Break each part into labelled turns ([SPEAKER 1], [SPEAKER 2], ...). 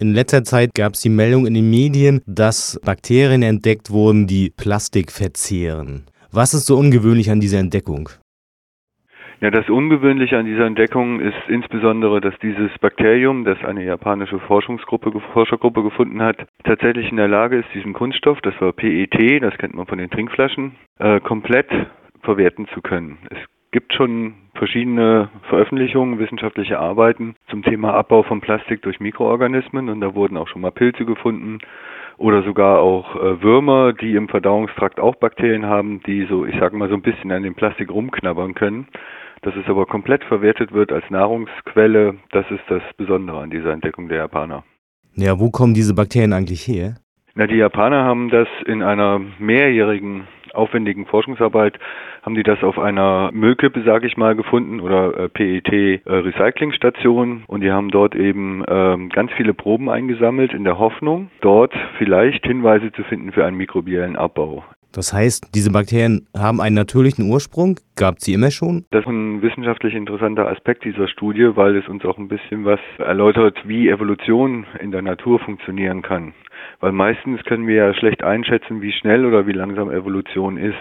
[SPEAKER 1] In letzter Zeit gab es die Meldung in den Medien, dass Bakterien entdeckt wurden, die Plastik verzehren. Was ist so ungewöhnlich an dieser Entdeckung?
[SPEAKER 2] Ja, das Ungewöhnliche an dieser Entdeckung ist insbesondere, dass dieses Bakterium, das eine japanische Forschungsgruppe, Forschergruppe gefunden hat, tatsächlich in der Lage ist, diesen Kunststoff, das war PET, das kennt man von den Trinkflaschen, äh, komplett verwerten zu können. Es gibt schon verschiedene Veröffentlichungen, wissenschaftliche Arbeiten zum Thema Abbau von Plastik durch Mikroorganismen und da wurden auch schon mal Pilze gefunden oder sogar auch äh, Würmer, die im Verdauungstrakt auch Bakterien haben, die so, ich sag mal, so ein bisschen an dem Plastik rumknabbern können. Dass es aber komplett verwertet wird als Nahrungsquelle, das ist das Besondere an dieser Entdeckung der Japaner.
[SPEAKER 1] Ja, wo kommen diese Bakterien eigentlich her?
[SPEAKER 2] Na, die Japaner haben das in einer mehrjährigen aufwendigen Forschungsarbeit haben die das auf einer Müllkippe, sage ich mal, gefunden oder äh, PET-Recyclingstation äh, und die haben dort eben äh, ganz viele Proben eingesammelt in der Hoffnung, dort vielleicht Hinweise zu finden für einen mikrobiellen Abbau.
[SPEAKER 1] Das heißt, diese Bakterien haben einen natürlichen Ursprung? Gab sie immer schon?
[SPEAKER 2] Das ist ein wissenschaftlich interessanter Aspekt dieser Studie, weil es uns auch ein bisschen was erläutert, wie Evolution in der Natur funktionieren kann. Weil meistens können wir ja schlecht einschätzen, wie schnell oder wie langsam Evolution ist.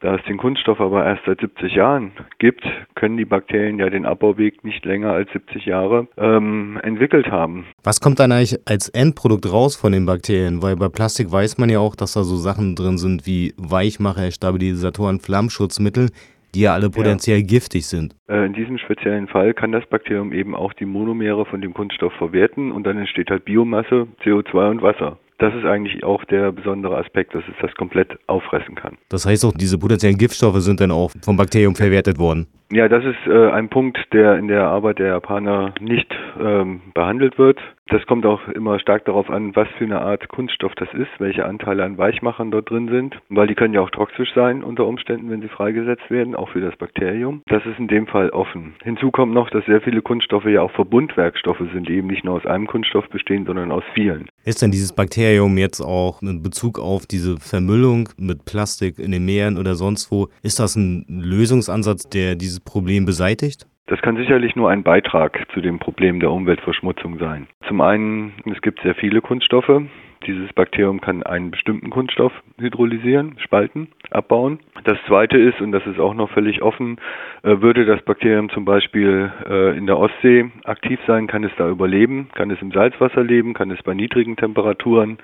[SPEAKER 2] Da es den Kunststoff aber erst seit 70 Jahren gibt, können die Bakterien ja den Abbauweg nicht länger als 70 Jahre ähm, entwickelt haben.
[SPEAKER 1] Was kommt dann eigentlich als Endprodukt raus von den Bakterien? Weil bei Plastik weiß man ja auch, dass da so Sachen drin sind wie Weichmacher, Stabilisatoren, Flammschutzmittel, die ja alle potenziell ja. giftig sind.
[SPEAKER 2] Äh, in diesem speziellen Fall kann das Bakterium eben auch die Monomere von dem Kunststoff verwerten und dann entsteht halt Biomasse, CO2 und Wasser das ist eigentlich auch der besondere Aspekt, dass es das komplett auffressen kann.
[SPEAKER 1] Das heißt auch, diese potenziellen Giftstoffe sind dann auch vom Bakterium verwertet worden.
[SPEAKER 2] Ja, das ist äh, ein Punkt, der in der Arbeit der Japaner nicht ähm, behandelt wird. Das kommt auch immer stark darauf an, was für eine Art Kunststoff das ist, welche Anteile an Weichmachern dort drin sind, weil die können ja auch toxisch sein unter Umständen, wenn sie freigesetzt werden, auch für das Bakterium. Das ist in dem Fall offen. Hinzu kommt noch, dass sehr viele Kunststoffe ja auch Verbundwerkstoffe sind, die eben nicht nur aus einem Kunststoff bestehen, sondern aus vielen.
[SPEAKER 1] Ist denn dieses Bakterium jetzt auch in Bezug auf diese Vermüllung mit Plastik in den Meeren oder sonst wo, ist das ein Lösungsansatz, der dieses Problem beseitigt?
[SPEAKER 2] Das kann sicherlich nur ein Beitrag zu dem Problem der Umweltverschmutzung sein. Zum einen, es gibt sehr viele Kunststoffe. Dieses Bakterium kann einen bestimmten Kunststoff hydrolysieren, spalten, abbauen. Das zweite ist, und das ist auch noch völlig offen, äh, würde das Bakterium zum Beispiel äh, in der Ostsee aktiv sein, kann es da überleben, kann es im Salzwasser leben, kann es bei niedrigen Temperaturen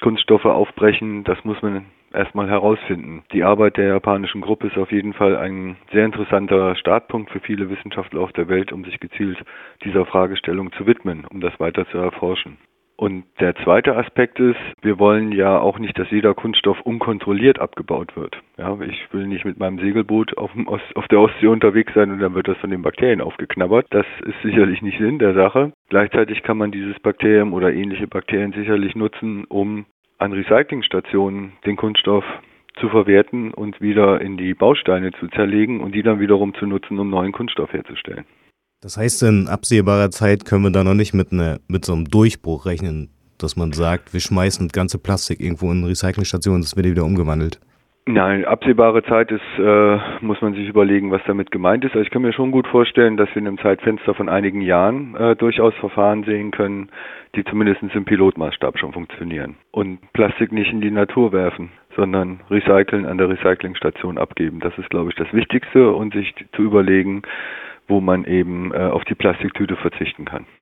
[SPEAKER 2] Kunststoffe aufbrechen. Das muss man erstmal herausfinden. Die Arbeit der japanischen Gruppe ist auf jeden Fall ein sehr interessanter Startpunkt für viele Wissenschaftler auf der Welt, um sich gezielt dieser Fragestellung zu widmen, um das weiter zu erforschen. Und der zweite Aspekt ist, wir wollen ja auch nicht, dass jeder Kunststoff unkontrolliert abgebaut wird. Ja, ich will nicht mit meinem Segelboot auf, Ost, auf der Ostsee unterwegs sein und dann wird das von den Bakterien aufgeknabbert. Das ist sicherlich nicht Sinn der Sache. Gleichzeitig kann man dieses Bakterium oder ähnliche Bakterien sicherlich nutzen, um an Recyclingstationen den Kunststoff zu verwerten und wieder in die Bausteine zu zerlegen und die dann wiederum zu nutzen, um neuen Kunststoff herzustellen.
[SPEAKER 1] Das heißt, in absehbarer Zeit können wir da noch nicht mit, eine, mit so einem Durchbruch rechnen, dass man sagt, wir schmeißen ganze Plastik irgendwo in eine Recyclingstation, das wird wieder umgewandelt.
[SPEAKER 2] Nein, absehbare Zeit ist, äh, muss man sich überlegen, was damit gemeint ist. Also ich kann mir schon gut vorstellen, dass wir in einem Zeitfenster von einigen Jahren äh, durchaus Verfahren sehen können, die zumindest im Pilotmaßstab schon funktionieren. Und Plastik nicht in die Natur werfen, sondern recyceln an der Recyclingstation abgeben. Das ist, glaube ich, das Wichtigste und sich zu überlegen, wo man eben äh, auf die Plastiktüte verzichten kann.